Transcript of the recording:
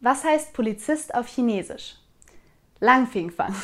Was heißt Polizist auf Chinesisch? Langfingfang.